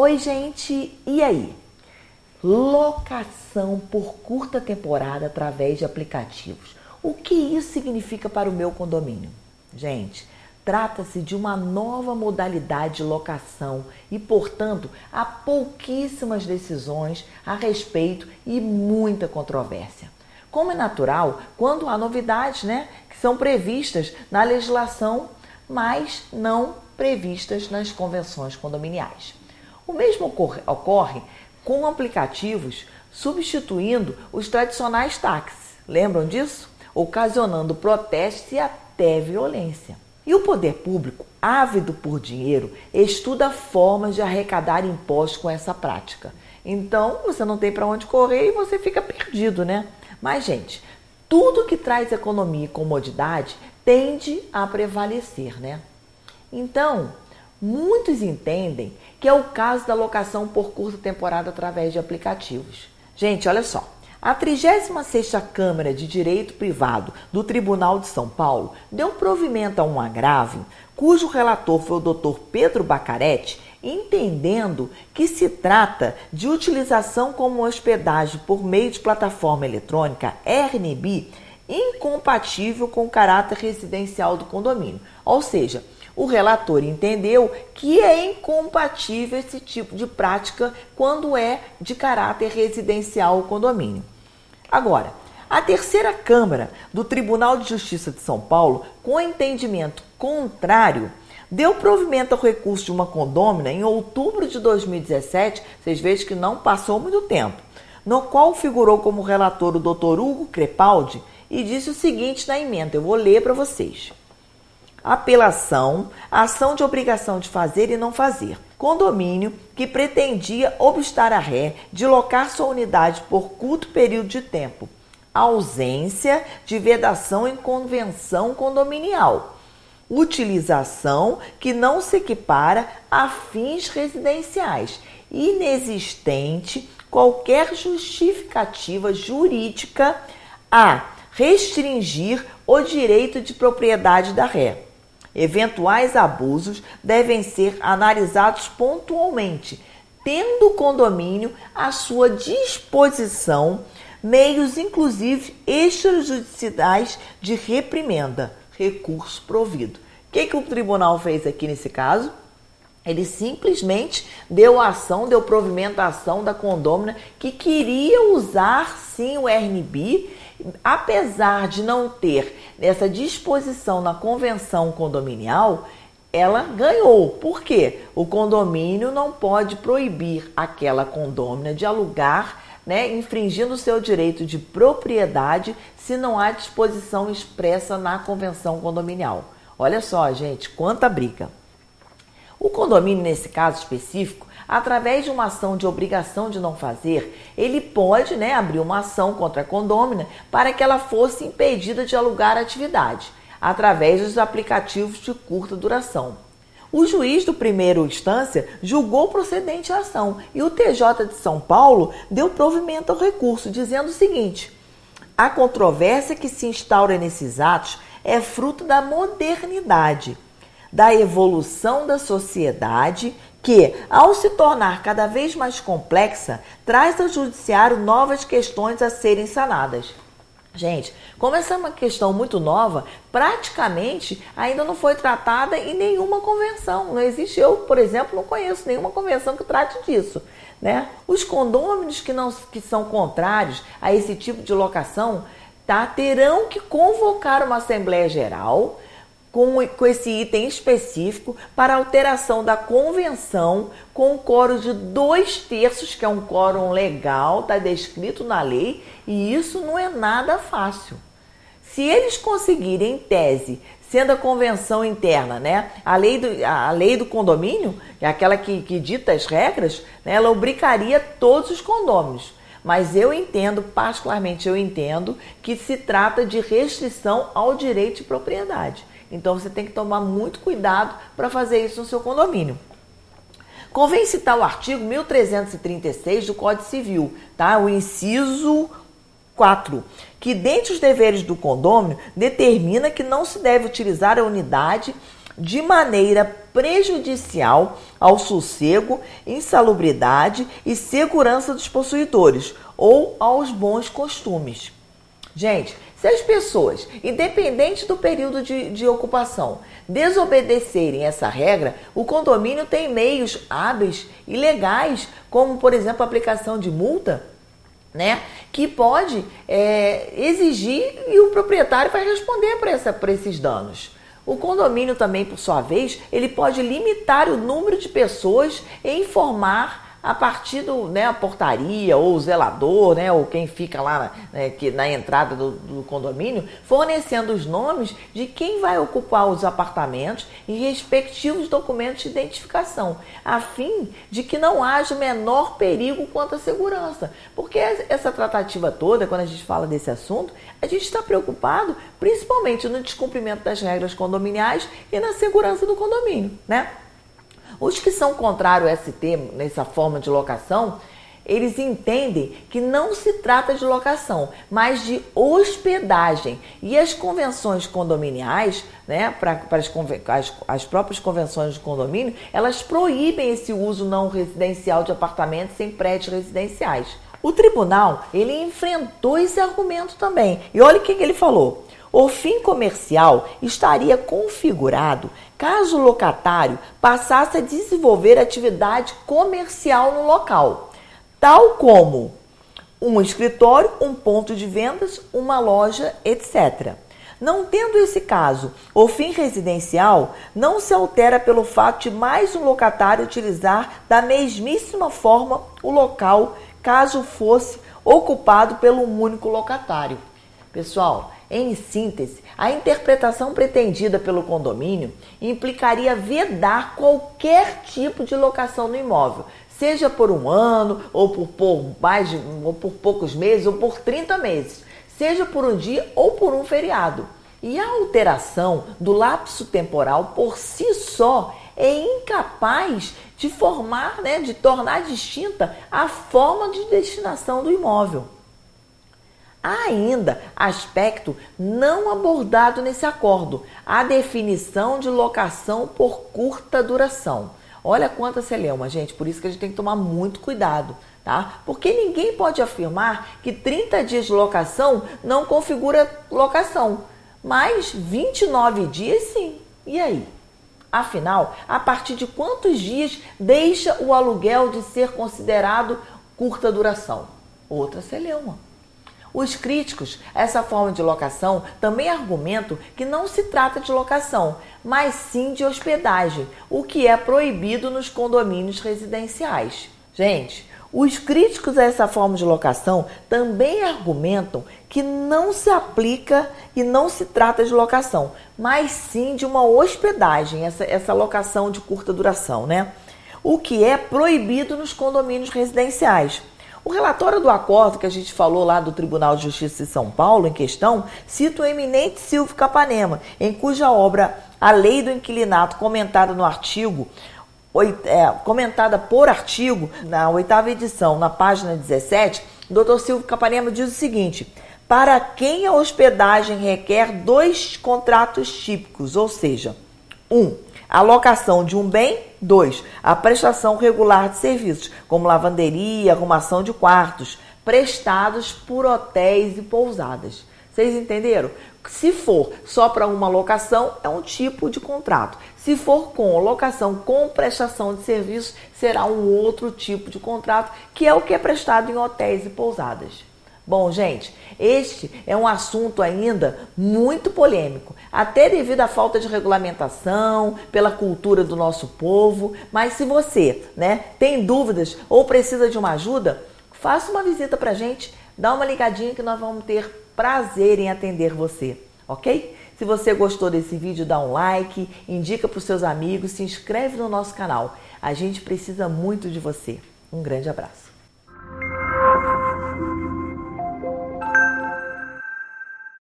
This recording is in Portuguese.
Oi, gente, e aí? Locação por curta temporada através de aplicativos. O que isso significa para o meu condomínio? Gente, trata-se de uma nova modalidade de locação e, portanto, há pouquíssimas decisões a respeito e muita controvérsia. Como é natural, quando há novidades né, que são previstas na legislação, mas não previstas nas convenções condominiais. O mesmo ocorre, ocorre com aplicativos substituindo os tradicionais táxis. Lembram disso? Ocasionando protestos e até violência. E o poder público, ávido por dinheiro, estuda formas de arrecadar impostos com essa prática. Então, você não tem para onde correr e você fica perdido, né? Mas, gente, tudo que traz economia e comodidade tende a prevalecer, né? Então, Muitos entendem que é o caso da locação por curta temporada através de aplicativos. Gente, olha só. A 36ª Câmara de Direito Privado do Tribunal de São Paulo deu provimento a um agravo cujo relator foi o Dr. Pedro Bacaretti, entendendo que se trata de utilização como hospedagem por meio de plataforma eletrônica Airbnb incompatível com o caráter residencial do condomínio. Ou seja, o relator entendeu que é incompatível esse tipo de prática quando é de caráter residencial o condomínio. Agora, a terceira Câmara do Tribunal de Justiça de São Paulo, com entendimento contrário, deu provimento ao recurso de uma condômina em outubro de 2017, vocês vejam que não passou muito tempo, no qual figurou como relator o Dr. Hugo Crepaldi e disse o seguinte na emenda, eu vou ler para vocês apelação, ação de obrigação de fazer e não fazer. Condomínio que pretendia obstar a ré de locar sua unidade por curto período de tempo. Ausência de vedação em convenção condominial. Utilização que não se equipara a fins residenciais. Inexistente qualquer justificativa jurídica a restringir o direito de propriedade da ré. Eventuais abusos devem ser analisados pontualmente, tendo o condomínio à sua disposição meios, inclusive extrajudiciais, de reprimenda, recurso provido. O que, que o tribunal fez aqui nesse caso? Ele simplesmente deu ação, deu provimento à ação da condômina que queria usar sim o RNB apesar de não ter essa disposição na convenção condominial, ela ganhou. Por quê? O condomínio não pode proibir aquela condômina de alugar, né, infringindo o seu direito de propriedade se não há disposição expressa na convenção condominial. Olha só, gente, quanta briga. O condomínio, nesse caso específico, através de uma ação de obrigação de não fazer, ele pode né, abrir uma ação contra a condômina para que ela fosse impedida de alugar a atividade, através dos aplicativos de curta duração. O juiz do primeiro instância julgou procedente a ação e o TJ de São Paulo deu provimento ao recurso, dizendo o seguinte: a controvérsia que se instaura nesses atos é fruto da modernidade, da evolução da sociedade que, ao se tornar cada vez mais complexa, traz ao judiciário novas questões a serem sanadas. Gente, como essa é uma questão muito nova, praticamente ainda não foi tratada em nenhuma convenção. Não existe, eu, por exemplo, não conheço nenhuma convenção que trate disso. Né? Os condôminos que, não, que são contrários a esse tipo de locação tá, terão que convocar uma Assembleia Geral com, com esse item específico para alteração da convenção com um coro de dois terços, que é um quórum legal, está descrito na lei, e isso não é nada fácil. Se eles conseguirem, em tese, sendo a convenção interna, né, a lei do, a lei do condomínio, é aquela que, que dita as regras, né, ela obrigaria todos os condôminos. Mas eu entendo, particularmente eu entendo, que se trata de restrição ao direito de propriedade. Então você tem que tomar muito cuidado para fazer isso no seu condomínio. Convém citar o artigo 1336 do Código Civil, tá? O inciso 4, que dentre os deveres do condômino determina que não se deve utilizar a unidade de maneira prejudicial ao sossego, insalubridade e segurança dos possuidores ou aos bons costumes. Gente, se as pessoas, independente do período de, de, ocupação, desobedecerem essa regra, o condomínio tem meios hábeis e legais, como por exemplo a aplicação de multa, né? Que pode é, exigir e o proprietário vai responder por, essa, por esses danos. O condomínio também, por sua vez, ele pode limitar o número de pessoas e informar a partir do, né, a portaria ou o zelador, né, ou quem fica lá né, que, na entrada do, do, condomínio, fornecendo os nomes de quem vai ocupar os apartamentos e respectivos documentos de identificação, a fim de que não haja o menor perigo quanto à segurança. Porque essa tratativa toda, quando a gente fala desse assunto, a gente está preocupado principalmente no descumprimento das regras condominiais e na segurança do condomínio, né? Os que são contrários ao ST, nessa forma de locação, eles entendem que não se trata de locação, mas de hospedagem. E as convenções condominiais, né, para as, as, as próprias convenções de condomínio, elas proíbem esse uso não residencial de apartamentos em prédios residenciais. O tribunal, ele enfrentou esse argumento também. E olha o que, que ele falou. O fim comercial estaria configurado caso o locatário passasse a desenvolver atividade comercial no local, tal como um escritório, um ponto de vendas, uma loja, etc. Não tendo esse caso, o fim residencial não se altera pelo fato de mais um locatário utilizar da mesmíssima forma o local, caso fosse ocupado pelo único locatário. Pessoal, em síntese, a interpretação pretendida pelo condomínio implicaria vedar qualquer tipo de locação no imóvel, seja por um ano, ou por, por mais ou por poucos meses, ou por 30 meses, seja por um dia ou por um feriado. E a alteração do lapso temporal por si só é incapaz de formar, né, de tornar distinta a forma de destinação do imóvel. Ainda aspecto não abordado nesse acordo, a definição de locação por curta duração. Olha quanta celeuma, gente, por isso que a gente tem que tomar muito cuidado, tá? Porque ninguém pode afirmar que 30 dias de locação não configura locação, mas 29 dias sim. E aí? Afinal, a partir de quantos dias deixa o aluguel de ser considerado curta duração? Outra celeuma. Os críticos a essa forma de locação também argumentam que não se trata de locação, mas sim de hospedagem, o que é proibido nos condomínios residenciais. Gente, os críticos a essa forma de locação também argumentam que não se aplica e não se trata de locação, mas sim de uma hospedagem, essa, essa locação de curta duração, né? O que é proibido nos condomínios residenciais. O relatório do acordo que a gente falou lá do Tribunal de Justiça de São Paulo, em questão, cita o eminente Silvio Capanema, em cuja obra A Lei do Inquilinato, comentada no artigo é, comentada por artigo na oitava edição, na página 17, o doutor Silvio Capanema diz o seguinte: para quem a hospedagem requer dois contratos típicos, ou seja, um, a locação de um bem. 2. A prestação regular de serviços, como lavanderia, arrumação de quartos, prestados por hotéis e pousadas. Vocês entenderam? Se for só para uma locação, é um tipo de contrato. Se for com locação com prestação de serviços, será um outro tipo de contrato, que é o que é prestado em hotéis e pousadas. Bom, gente, este é um assunto ainda muito polêmico, até devido à falta de regulamentação, pela cultura do nosso povo. Mas se você né, tem dúvidas ou precisa de uma ajuda, faça uma visita para a gente, dá uma ligadinha que nós vamos ter prazer em atender você, ok? Se você gostou desse vídeo, dá um like, indica para os seus amigos, se inscreve no nosso canal. A gente precisa muito de você. Um grande abraço.